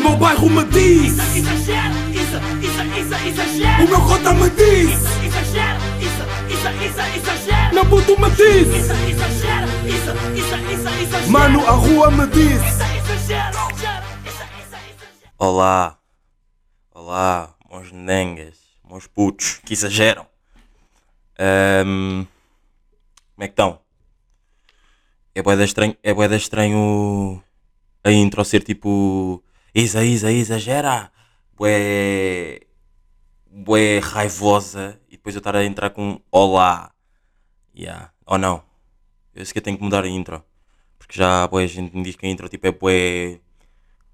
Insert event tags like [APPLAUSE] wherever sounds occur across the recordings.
meu bairro me diz Isso, exagero, isso, isso, isso, exagero. O meu cota me diz Isso, exagero, isso, isso, isso, exagero. Meu puto me diz Isso, exagero, isso, isso, isso, exagero. Mano, a rua me diz Isso, exagero. Olá, olá, meus nengas, meus putos que exageram. Ahm, como é que estão? É boeda estranho, é bué da estranho a intro ser tipo Isa, Isa, exagera, bué, bué raivosa e depois eu estar a entrar com olá, yeah. ou não, eu sei que eu tenho que mudar a intro porque já bué gente me diz que a intro tipo é bué,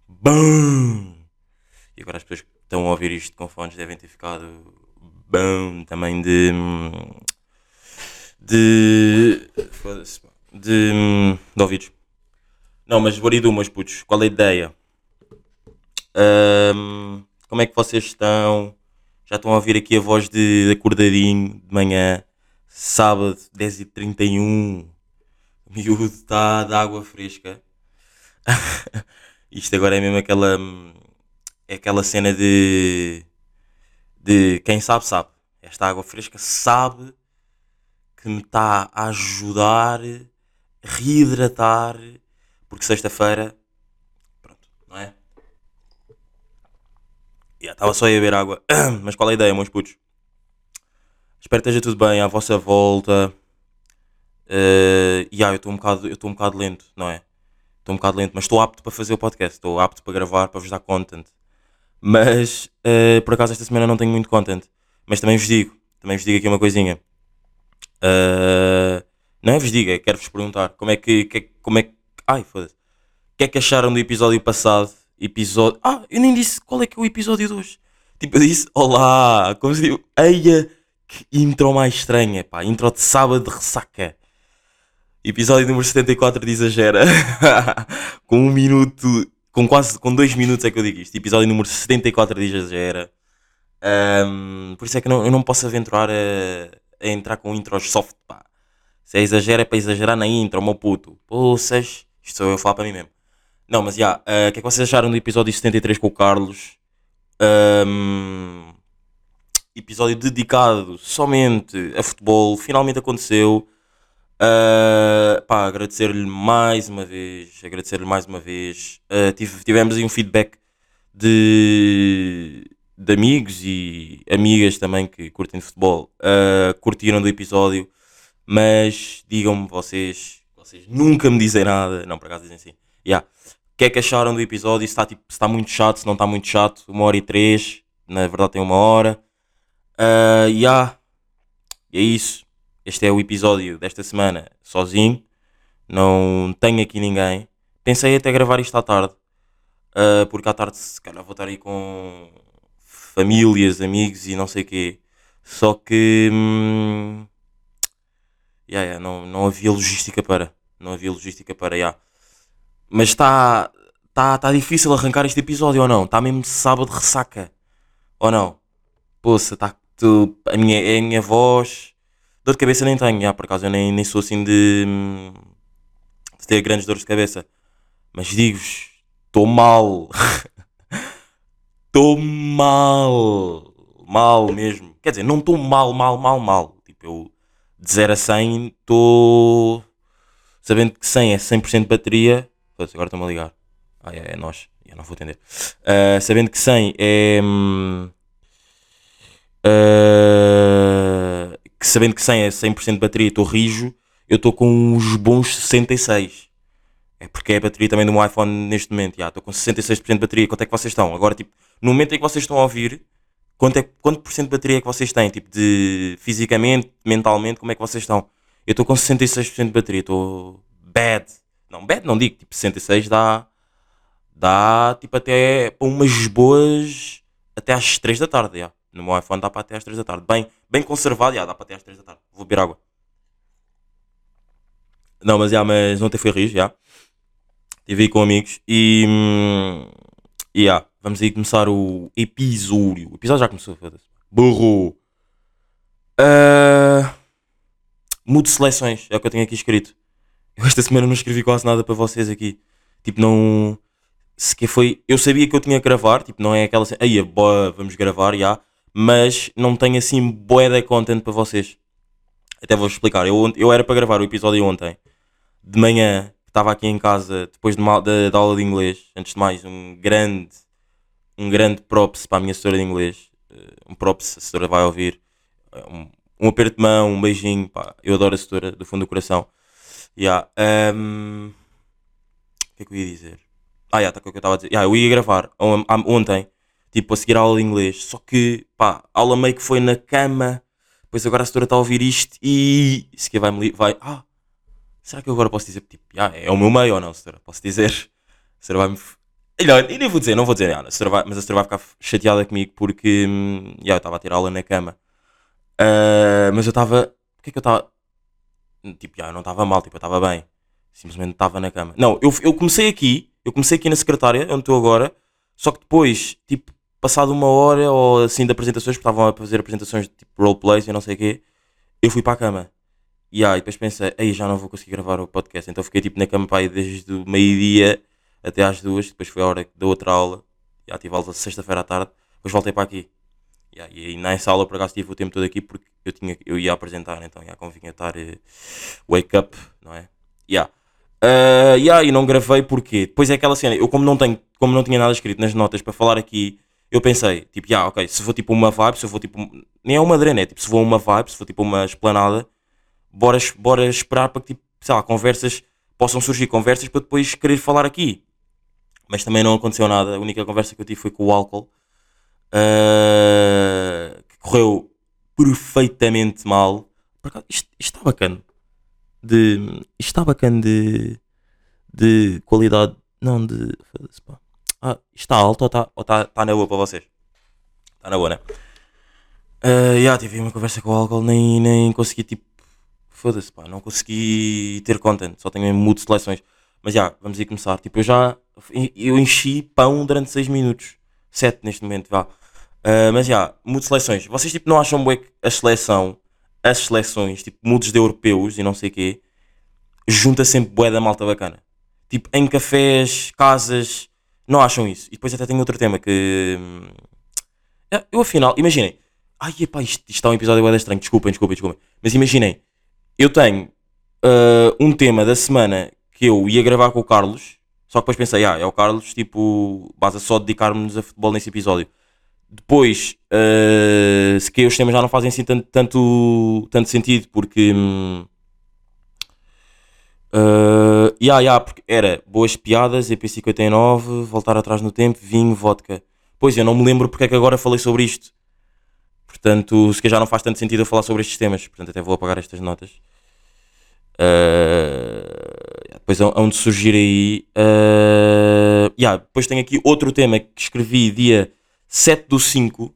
BAM! E agora as pessoas que estão a ouvir isto com fones devem ter ficado bom também de. de. foda-se, de. de ouvidos. Não, mas Boridu, meus putos, qual é a ideia? Ahm, como é que vocês estão? Já estão a ouvir aqui a voz de, acordadinho de manhã, sábado, 10h31. O miúdo está de água fresca. [LAUGHS] Isto agora é mesmo aquela. É aquela cena de. De quem sabe, sabe. Esta água fresca sabe que me está a ajudar, a reidratar, porque sexta-feira. Pronto, não é? Já estava só a beber água. [CLEARS THROAT] Mas qual é a ideia, meus putos? Espero que esteja tudo bem à vossa volta. Eh, e ah, eu estou um bocado, eu um bocado lento, não é? Estou um bocado lento, mas estou apto para fazer o podcast, estou apto para gravar, para vos dar content. Mas eh, por acaso esta semana não tenho muito content. Mas também vos digo, também vos digo aqui uma coisinha. Eh, não é vos digo, é quero-vos perguntar como é que, que- como é que, ai foda-se, o que é que acharam do episódio passado? Episódio, ah, eu nem disse qual é que é o episódio de hoje. Tipo, eu disse, olá, como se diz, eia, que intro mais estranha, pá, intro de sábado de ressaca. Episódio número 74 de Exagera. [LAUGHS] com um minuto, com quase, com dois minutos é que eu digo isto. Episódio número 74 de Exagera. Ahm, por isso é que não- eu não posso aventurar a, a entrar com intros soft, pá. Se é exagero é para exagerar na intro, meu puto. Poças, isto sou eu a falar para mim mesmo. Não, mas já, ah, o que é que vocês acharam do episódio 73 com o Carlos? Ahm, episódio dedicado somente a futebol, finalmente aconteceu. Uh, pá, agradecer-lhe mais uma vez, agradecer-lhe mais uma vez. Uh, tive- tivemos aí um feedback de, de amigos e amigas também que curtem de futebol, uh, curtiram do episódio, mas digam-me vocês, vocês nunca me dizem nada, não, por acaso dizem assim, yeah. O que é que acharam do episódio, se está, tipo, está muito chato, se não está muito chato, uma hora e três, na verdade tem uma hora, uh, yeah. e é isso. Este é o episódio desta semana sozinho. Não tenho aqui ninguém. Pensei até gravar isto à tarde. ah, porque à tarde se calhar vou estar aí com famílias, amigos e não sei o quê. Só que hum, yeah, yeah, não, não havia logística para. Não havia logística para, yeah. Mas está tá, tá difícil arrancar este episódio ou não? Está mesmo sábado de ressaca. Ou não? Poça, tá, tu, a, minha, é a minha voz. Dor de cabeça nem tenho, já, por acaso eu nem, nem sou assim de, de ter grandes dores de cabeça. Mas digo-vos, estou mal. [LAUGHS] Estou mal. Mal mesmo. Quer dizer, não estou mal, mal, mal, mal. Tipo, eu de 0 a 100 estou. Sabendo que 100 é 100% de bateria. Foda-se, agora estou-me a ligar. Ah, é, é nós. Eu não vou atender. Ah, sabendo que 100 é. ah, que sabendo que 100 é 100% de bateria, estou rijo, eu estou com uns bons 66. É porque é a bateria também do meu iPhone neste momento. Estou com 66% de bateria. Quanto é que vocês estão? Agora, tipo, no momento em que vocês estão a ouvir, quanto, é, quanto por cento de bateria é que vocês têm? Tipo, de fisicamente, mentalmente, como é que vocês estão? Eu estou com 66% de bateria. Estou bad. Não, bad não digo. Tipo, 66 dá. Dá, tipo, até para umas boas. Até às 3 da tarde, já. No meu iPhone dá para até às 3 da tarde. Bem, bem conservado, já, dá para até às 3 da tarde. Vou beber água. Não, mas já, mas ontem foi rir, já. Estive aí com amigos e. E já, vamos aí começar o episódio. O episódio já começou, foda-se. Burro! Ah, mude seleções, é o que eu tenho aqui escrito. Eu esta semana não escrevi quase nada para vocês aqui. Tipo, não. se que foi, eu sabia que eu tinha que gravar, tipo, não é aquela aí, boa, vamos gravar, já, mas não tenho assim boa de content para vocês. Até vou explicar, eu, eu era para gravar o episódio ontem, de manhã, estava aqui em casa, depois de uma, da, da aula de inglês, antes de mais, um grande, um grande props para a minha assessora de inglês, eh, um props, a assessora vai ouvir, eh, um, um aperto de mão, um beijinho, pá, eu adoro a assessora, do fundo do coração. Yeah, ehm, o que é que eu ia dizer? Ah, já, tá com o que eu estava a dizer. Yeah, eu ia gravar ontem, tipo, a seguir a aula de inglês. Só que, pá, a aula meio que foi na cama. Depois agora a setora está a ouvir isto e. Se que vai-me li- vai. Ah, será que eu agora posso dizer? Tipo, yeah, é o meu meio ou não, setora? Posso dizer? A setora vai-me. Não, eu nem vou dizer, não vou dizer nada. A vai- mas a setora vai ficar chateada comigo porque. hum, yeah, eu estava a ter aula na cama. Ah, mas eu estava. O que é que eu estava. Tipo, já, eu não estava mal, tipo, eu estava bem. Simplesmente estava na cama. Não, eu, eu comecei aqui, eu comecei aqui na secretária, onde estou agora, só que depois, tipo, passado uma hora ou assim de apresentações, porque estavam a fazer apresentações de tipo roleplays e não sei o quê, eu fui para a cama. E aí depois pensei, aí já não vou conseguir gravar o podcast. Então fiquei tipo na cama para aí desde o meio-dia até às duas, depois foi a hora da outra aula, já tive aula sexta-feira à tarde, depois voltei para aqui. Yeah, e aí nessa aula por acaso tive o tempo todo aqui porque eu, tinha, eu ia apresentar, então já convinha estar eh, wake up, não é? Yeah. Uh, yeah, e não gravei porque depois é aquela cena, eu como não tenho, como não tinha nada escrito nas notas para falar aqui, eu pensei, tipo, yeah, ok, se vou tipo uma vibe, se eu vou tipo, nem é uma drena, é tipo, se vou uma vibe, se for tipo uma esplanada, bora, bora esperar para que tipo, sei lá, conversas, possam surgir conversas para depois querer falar aqui. Mas também não aconteceu nada, a única conversa que eu tive foi com o álcool, uh, que correu perfeitamente mal. Isto, está bacana. De, isto está bacana de, de qualidade. Não, de. Ah, isto está alto ou está ou tá, tá na boa para vocês? Está na boa, né? Uh, yeah, tive uma conversa com o álcool, nem, nem consegui tipo. Foda-se, pá, não consegui ter content, só tenho mudo seleções. Mas já, vamos aí começar. Tipo, eu já. Eu enchi pão durante 6 minutos. 7 neste momento, vá. Uh, mas já, mudo seleções. Vocês tipo não acham bué que a seleção, as seleções, tipo, mudos de europeus e não sei o quê, junta sempre bué da malta bacana. Tipo, em cafés, casas, não acham isso? E depois até tenho outro tema que. hum, Eu afinal, imaginem. Ai, epá, isto, está um episódio bué estranho, desculpem, desculpem, desculpem. Mas imaginem, eu tenho uh, um tema da semana que eu ia gravar com o Carlos, só que depois pensei, ah, é o Carlos, tipo, basta só dedicarmos a futebol nesse episódio. Depois, uh, se que os temas já não fazem assim tanto, tanto, tanto sentido, porque. hum, Uh, yeah, yeah, porque era boas piadas, EP59, voltar atrás no tempo, vinho, vodka. Pois eu não me lembro porque é que agora falei sobre isto. Portanto, se que já não faz tanto sentido eu falar sobre estes temas. Portanto, até vou apagar estas notas. Uh, depois hão de surgir aí. Uh, yeah, depois tenho aqui outro tema que escrevi dia 7 do 5. Uh,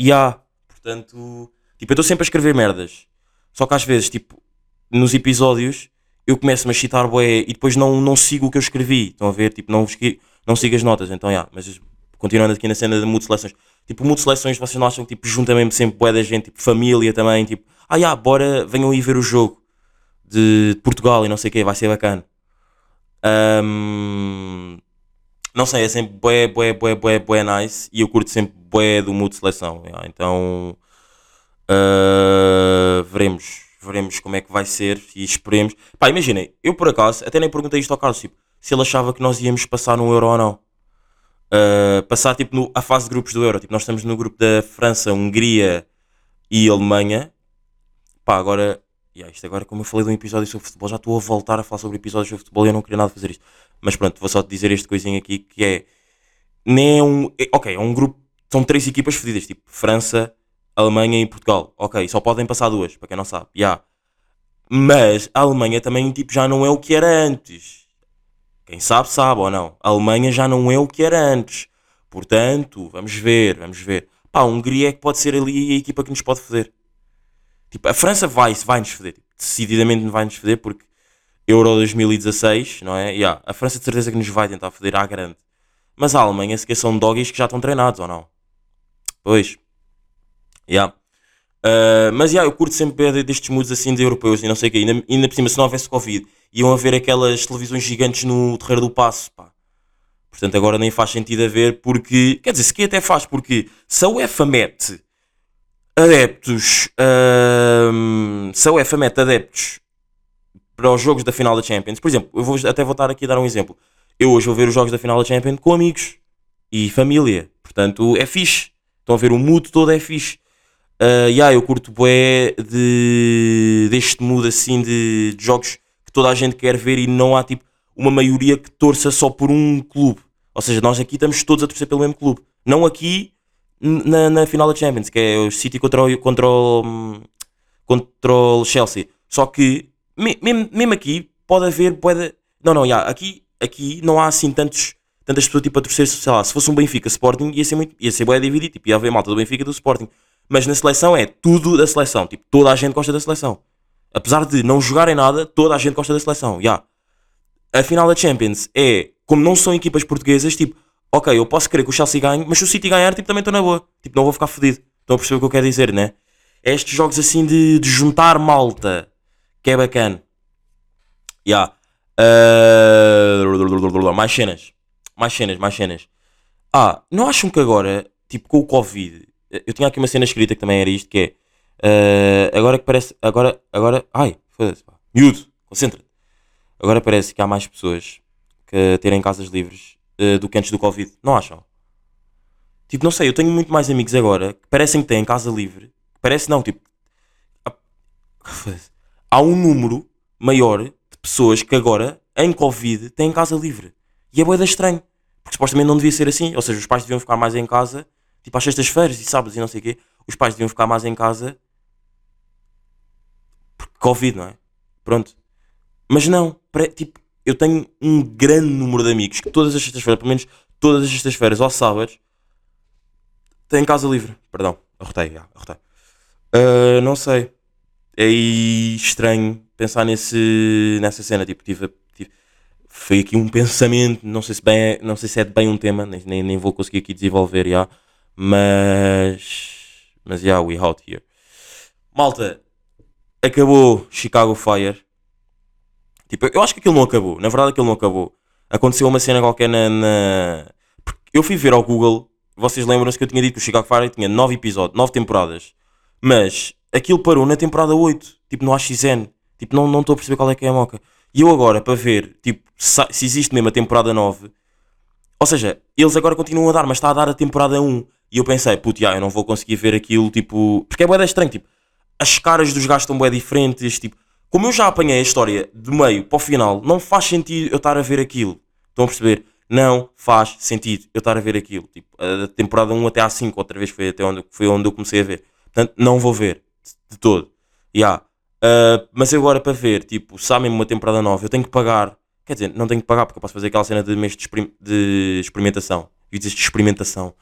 yeah, portanto, tipo, eu estou sempre a escrever merdas. Só que às vezes, tipo, nos episódios eu começo-me a citar bué e depois não, não sigo o que eu escrevi. Estão a ver? Tipo, não, não sigo as notas. Então, yeah, mas continuando aqui na cena de mudo seleções. Tipo, mudo seleções, vocês não acham que tipo, junta mesmo sempre bué da gente, tipo, família também, tipo, ah, yeah, bora, venham aí ver o jogo de Portugal e não sei o que, vai ser bacana. Ahm, não sei, é sempre bué, bué, bué, bué, bué nice e eu curto sempre bué do mudo seleção. yeah, então, ah, veremos, veremos como é que vai ser e esperemos. Pá, imaginem, eu por acaso até nem perguntei isto ao Carlos, tipo, se ele achava que nós íamos passar no Euro ou não. Uh, passar tipo no, a fase de grupos do Euro. Tipo, nós estamos no grupo da França, Hungria e Alemanha. Pá, agora, yeah, isto agora, como eu falei de um episódio sobre futebol, já estou a voltar a falar sobre episódios sobre futebol e eu não queria nada fazer isto. Mas pronto, vou só te dizer este coisinho aqui que é. Nem é um. é- ok, é um grupo. São três equipas fodidas, tipo França, Alemanha e Portugal. Ok, só podem passar duas, para quem não sabe. Yeah. Mas a Alemanha também tipo, já não é o que era antes. Quem sabe, sabe ou não. A Alemanha já não é o que era antes. Portanto, vamos ver, vamos ver. Pá, a Hungria é que pode ser ali a equipa que nos pode foder. Tipo, a França vai, vai nos foder. Tipo, decididamente vai nos foder porque Euro 2016, não é? Yeah, a França de certeza que nos vai tentar foder à grande. Mas a Alemanha se que são doggies que já estão treinados ou não? Pois. Yeah. Uh, mas yeah, eu curto sempre destes moods assim de europeus e não sei o quê. Ainda, ainda por cima, se não houvesse Covid iam haver aquelas televisões gigantes no Terreiro do Passo, pá. Portanto, agora nem faz sentido haver, porque. Quer dizer, se que até faz, porque se a UEFA mete adeptos. ahm, se a UEFA mete adeptos para os jogos da final da Champions, por exemplo, eu vou, até vou estar aqui a dar um exemplo. Eu hoje vou ver os jogos da final da Champions com amigos e família, portanto é fixe. Estão a ver o mood todo é fixe. Uh, yeah, eu curto bué de, deste mood assim de, de jogos que toda a gente quer ver e não há tipo uma maioria que torça só por um clube. Ou seja, nós aqui estamos todos a torcer pelo mesmo clube. Não aqui na, na final da Champions, que é o City contra o, contra o, contra o Chelsea. Só que, me- mesmo, mesmo aqui, pode haver. Pode... Não, não, yeah, aqui, aqui não há assim tantos, tantas pessoas tipo, a torcer. Sei lá, se fosse um Benfica Sporting, ia ser, muito, ia ser bué dividido. Tipo, ia haver malta do Benfica do Sporting. Mas na seleção é tudo da seleção. Tipo, toda a gente gosta da seleção. Apesar de não jogarem nada, toda a gente gosta da seleção. Yeah a final da Champions é, como não são equipas portuguesas, tipo, ok, eu posso querer que o Chelsea ganhe, mas se o City ganhar, tipo, também estou na boa. Tipo, não vou ficar fodido. Estão a perceber o que eu quero dizer, né? É estes jogos assim de, de juntar malta, que é bacana. Ya. Ah, mais cenas. Mais cenas, mais cenas. Ah, não acham que agora, tipo, com o Covid, eu tinha aqui uma cena escrita que também era isto, que é, ah, agora que parece, agora, agora, ai, foda-se, miúdo, concentra-te. Agora parece que há mais pessoas que terem casas livres eh, do que antes do Covid. Não acham? Tipo, não sei, eu tenho muito mais amigos agora que parecem que têm casa livre. Parece não, tipo. [LAUGHS] há- um número maior de pessoas que agora, em Covid, têm casa livre. E é boeda estranho. Porque supostamente não devia ser assim. Ou seja, os pais deviam ficar mais em casa, tipo às sextas-feiras e sábados e não sei o quê. Os pais deviam ficar mais em casa. Porque Covid, não é? Pronto. Mas não, tipo, eu tenho um grande número de amigos que todas as sextas-feiras, pelo menos todas as sextas-feiras ou sábados, têm casa livre. Perdão, arrotei, já, arrotei. Ah, não sei. É estranho pensar nesse, nessa cena. Tipo, tive, tive- foi aqui um pensamento, não sei se, bem é- não sei se é bem um tema, nem, nem, vou conseguir aqui desenvolver, já. Mas, mas, já, we out here. Malta, acabou Chicago Fire. Tipo, eu acho que aquilo não acabou. Na verdade, aquilo não acabou. Aconteceu uma cena qualquer na. na- eu fui ver ao Google. Vocês lembram-se que eu tinha dito que o Chicago Fire tinha 9 episódios, 9 temporadas. Mas aquilo parou na temporada 8. Tipo, no AXN. Tipo, não estou a perceber qual é que é a moca. E eu agora, para ver, tipo, se, existe mesmo a temporada 9. Ou seja, eles agora continuam a dar, mas está a dar a temporada 1. E eu pensei, puto, já, eu não vou conseguir ver aquilo, tipo. Porque é bué estranho, tipo. As caras dos gajos estão bué diferentes, tipo. Como eu já apanhei a história de meio para o final, não faz sentido eu estar a ver aquilo. Estão a perceber? Não faz sentido eu estar a ver aquilo. Tipo, a da temporada 1 até à 5, outra vez foi até onde, foi onde eu comecei a ver. Portanto, não vou ver de todo. Yeah. Ah, mas agora para ver, tipo, mesmo uma temporada nova, eu tenho que pagar. Quer dizer, não tenho que pagar porque eu posso fazer aquela cena de mês de, experim- de experimentação. E dizes de experimentação.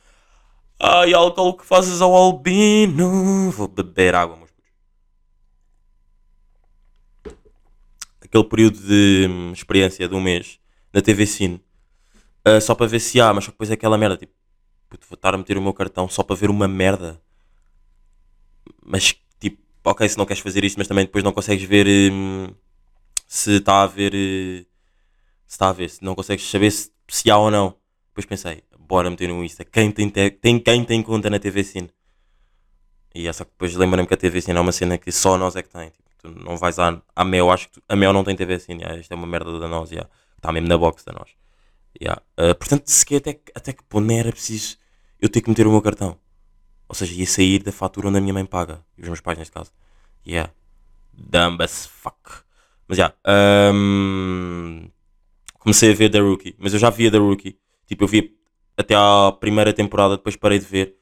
Ai, álcool que fazes ao albino. Vou beber água, meus putos. Aquele período de hum, experiência de um mês na TV Cine. ah, só para ver se há, mas depois é aquela merda. Tipo, puto, vou estar a meter o meu cartão só para ver uma merda. Mas, tipo, ok, se não queres fazer isto, mas também depois não consegues ver hum, se está a ver. eh, se está a ver, se não consegues saber se, se há ou não. Depois pensei, bora meter um Insta. Quem tem, te- tem, quem tem conta na TV Cine? E é só que depois lembra-me que a TV Cine é uma cena que só nós é que tem. Tipo, tu não vais à, à Mel, acho que tu- a Mel não tem TV Cine. Yeah, isto é uma merda da nós. Yeah. Está mesmo na box da nós. Yeah. Uh, portanto, sequer até, até que ponto era preciso eu ter que meter o meu cartão. Ou seja, ia sair da fatura onde a minha mãe paga. E os meus pais, neste caso. Yeah. Dumb as fuck. Mas já. um, comecei a ver The Rookie. Mas eu já via The Rookie. Tipo, eu vi até à primeira temporada, depois parei de ver.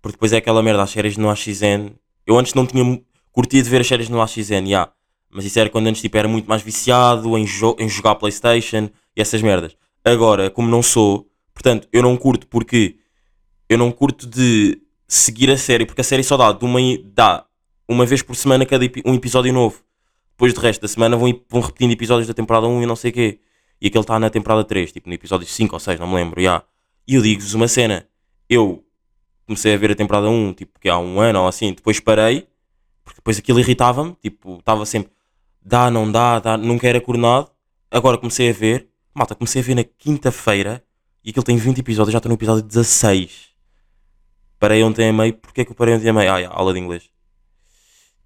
Porque depois é aquela merda, as séries no AXN. Eu antes não tinha mu- curtido ver as séries no AXN, já. Mas isso era quando antes tipo, era muito mais viciado em, jo- em jogar Playstation e essas merdas. Agora, como não sou, portanto, eu não curto porque eu não curto de seguir a série, porque a série só dá, de uma, dá uma vez por semana cada um episódio novo. Depois do resto da semana vão, vão repetindo episódios da temporada 1 e não sei o quê. E aquele está na temporada 3, tipo no episódio 5 ou 6, não me lembro. já. E eu digo-vos uma cena. Eu comecei a ver a temporada 1, tipo, que há um ano ou assim, depois parei, porque depois aquilo irritava-me, tipo, estava sempre, dá, não dá, dá, nunca era coordenado. agora comecei a ver, malta, comecei a ver na quinta-feira e aquilo tem 20 episódios, já estou no episódio 16. Parei ontem a meio, porque é que eu parei ontem a meio? Ah, yeah, aula de inglês.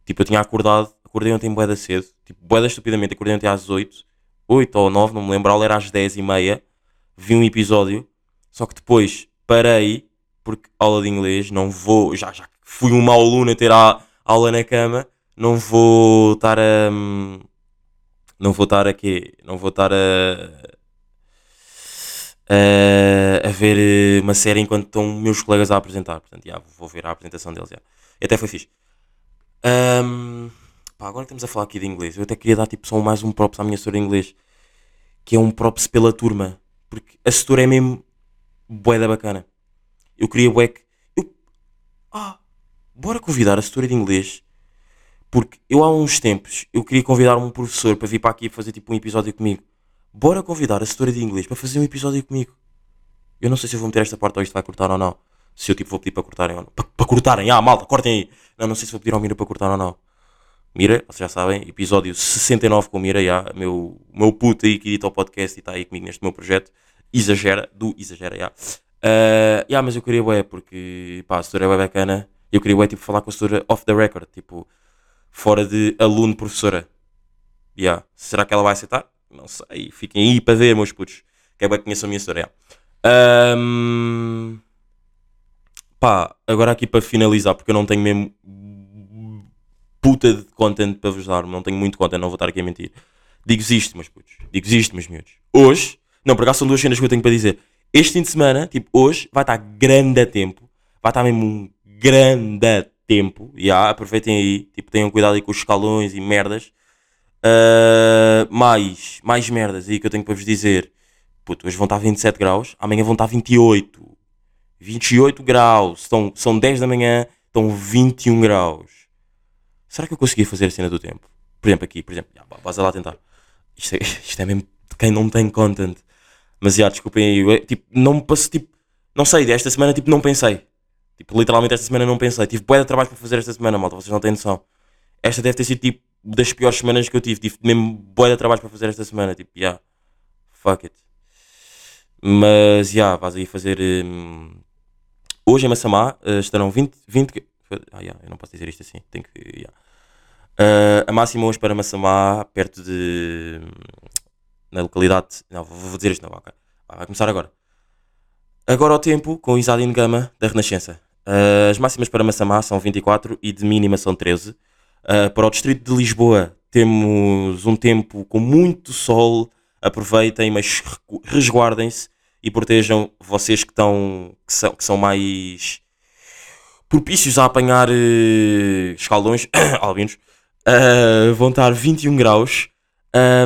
Tipo, eu tinha acordado, acordei ontem bué da cedo, tipo, bué da estupidamente, acordei ontem às 8, 8 ou 9, não me lembro, a aula era às 10 e meia, vi um episódio, só que depois parei, porque aula de inglês, não vou, já, já fui um mau aluno a ter a aula na cama, não vou estar a... hum, Não vou estar aqui, não vou estar a... a, ver eh, uma série enquanto estão meus colegas a apresentar. Portanto, já, vou ver a apresentação deles. já. Até foi fixe. Ahm, pá, agora estamos a falar aqui de inglês. Eu até queria dar tipo, só mais um props à minha setora de inglês. Que é um props pela turma. Porque a setora é mesmo bué da bacana. Eu queria bué que... Eu... Ah, bora convidar a setora de inglês. Porque eu há uns tempos eu queria convidar um professor para vir para aqui fazer tipo um episódio comigo. Bora convidar a setora de inglês para fazer um episódio comigo. Eu não sei se eu vou meter esta parte ou isto vai cortar ou não. Se eu tipo vou pedir para cortarem ou não. Para, para cortarem, ah, malta, cortem aí. Não, não sei se vou pedir ao Mira para cortar ou não. Mira, vocês já sabem, episódio 69 com o Mira, já, meu, meu puto aí que edita o podcast e está aí comigo neste meu projeto. Exagera, do Exagera, já. Uh, yeah, mas eu queria, ué, porque pá, a setora é bacana. Eu queria, ué, tipo, falar com a setora off the record, tipo, fora de aluno-professora. Yeah. Será que ela vai aceitar? Não sei. Fiquem aí para ver, meus putos. Que é bem que conheçam a minha história. Ahm, Pá, agora aqui para finalizar, porque eu não tenho mesmo puta de content para vos dar. Não tenho muito content, não vou estar aqui a mentir. Digo-vos isto, meus putos. Digo-vos isto, meus miúdos. Hoje, não, por acaso são duas cenas que eu tenho para dizer. Este fim de semana, tipo, hoje, vai estar grande a tempo. Vai estar mesmo um grande tempo. Já, aproveitem aí. Tipo, tenham cuidado aí com os escalões e merdas. Uh, mais, mais merdas aí que eu tenho para vos dizer. Puto, hoje vão estar 27 graus, amanhã vão estar 28. 28 graus. São, são 10 da manhã, estão 21 graus. Será que eu consegui fazer a cena do tempo? Por exemplo, aqui, por exemplo, pá, vais lá tentar. Isto é, [LAUGHS] isto é mesmo de quem não tem content. Mas já, desculpem aí. tipo, não me passo, tipo, não sei, esta semana, tipo, não pensei. Tipo, literalmente esta semana não pensei. Tive bué de trabalho para fazer esta semana, malta, vocês não têm noção. Esta deve ter sido, tipo, das piores semanas que eu tive. Tive mesmo bué de trabalho para fazer esta semana. Tipo, yeah, fuck it. Mas, yeah, vais aí fazer... hum, hoje em Massamá eh, estarão 20... 20 que- ah, yeah, eu não posso dizer isto assim. Tenho que... yeah. Eh, a máxima hoje para Massamá, perto de... Na localidade... Não, vou dizer isto não, ok. Vai começar agora. Agora ao tempo, com Isadine Gama, da Renascença. Uh, as máximas para Massamá são 24 e de mínima são 13. Uh, para o distrito de Lisboa temos um tempo com muito sol. Aproveitem, mas resguardem-se e protejam vocês que, estão, que, são, que são mais propícios a apanhar eh, escaldões, [COUGHS] albinos. Uh, vão estar 21 graus.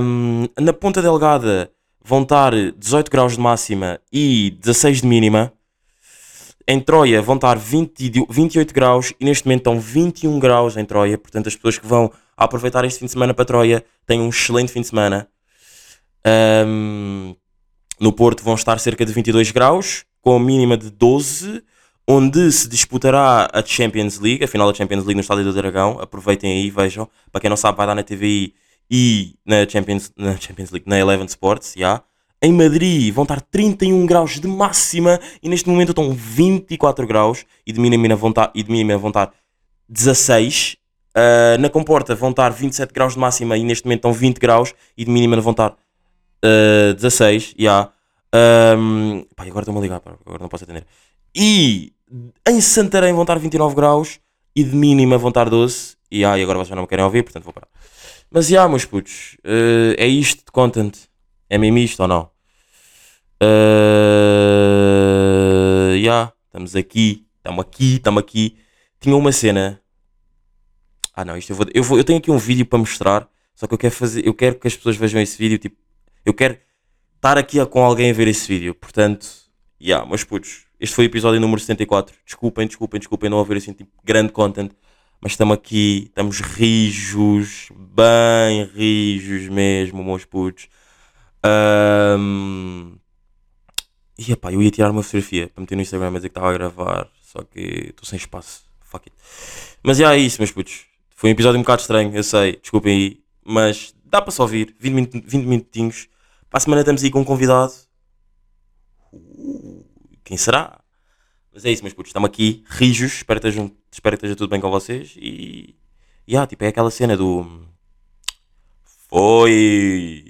Um, na Ponta Delgada vão estar 18 graus de máxima e 16 de mínima. Em Troia vão estar 20, e- 28 graus e neste momento estão 21 graus em Troia. Portanto, as pessoas que vão aproveitar este fim de semana para Troia têm um excelente fim de semana. Um, no Porto vão estar cerca de 22 graus, com a mínima de 12, onde se disputará a Champions League, a final da Champions League no Estádio do Dragão. Aproveitem aí, vejam. Para quem não sabe, vai dar na TVI e na Champions, na Champions League, na Eleven Sports, já. Em Madrid vão estar 31 graus de máxima e neste momento estão 24 graus e de mínima vão estar, e de mínima vão estar 16. Ah, na Comporta vão estar 27 graus de máxima e neste momento estão 20 graus e de mínima vão estar ah, 16. já. Ahm, pá, agora estou-me a ligar, pá, agora não posso atender. E em Santarém vão estar 29 graus e de mínima vão estar 12. E, ah, e agora vocês não me querem ouvir, portanto vou parar. Mas já, meus putos, eh, é isto de content. É mesmo isto ou não? Eh, Já, estamos aqui, estamos aqui, estamos aqui. Tinha uma cena. Ah não, isto eu vou, eu vou. Eu tenho aqui um vídeo para mostrar. Só que eu quero fazer. Eu quero que as pessoas vejam esse vídeo. Tipo, eu quero estar aqui com alguém a ver esse vídeo. Portanto, já, meus putos. Este foi o episódio número 74. Desculpem, desculpem, desculpem não haver assim tipo grande content. Mas estamos aqui, estamos rijos, bem rijos mesmo, meus putos. E epá, eu ia tirar uma fotografia para meter no Instagram, mas dizer que estava a gravar. Só que estou sem espaço. Fuck it. Mas é isso, meus putos. Foi um episódio um bocado estranho, eu sei. Desculpem aí. Mas dá para só ouvir. 20, min- 20 minutinhos. Para a semana estamos aí com um convidado. Uh, quem será? Mas é isso, meus putos. Estamos aqui, rijos. Espero que, estejam, espero que esteja tudo bem com vocês. E. E ah, tipo, é aquela cena do. Foi.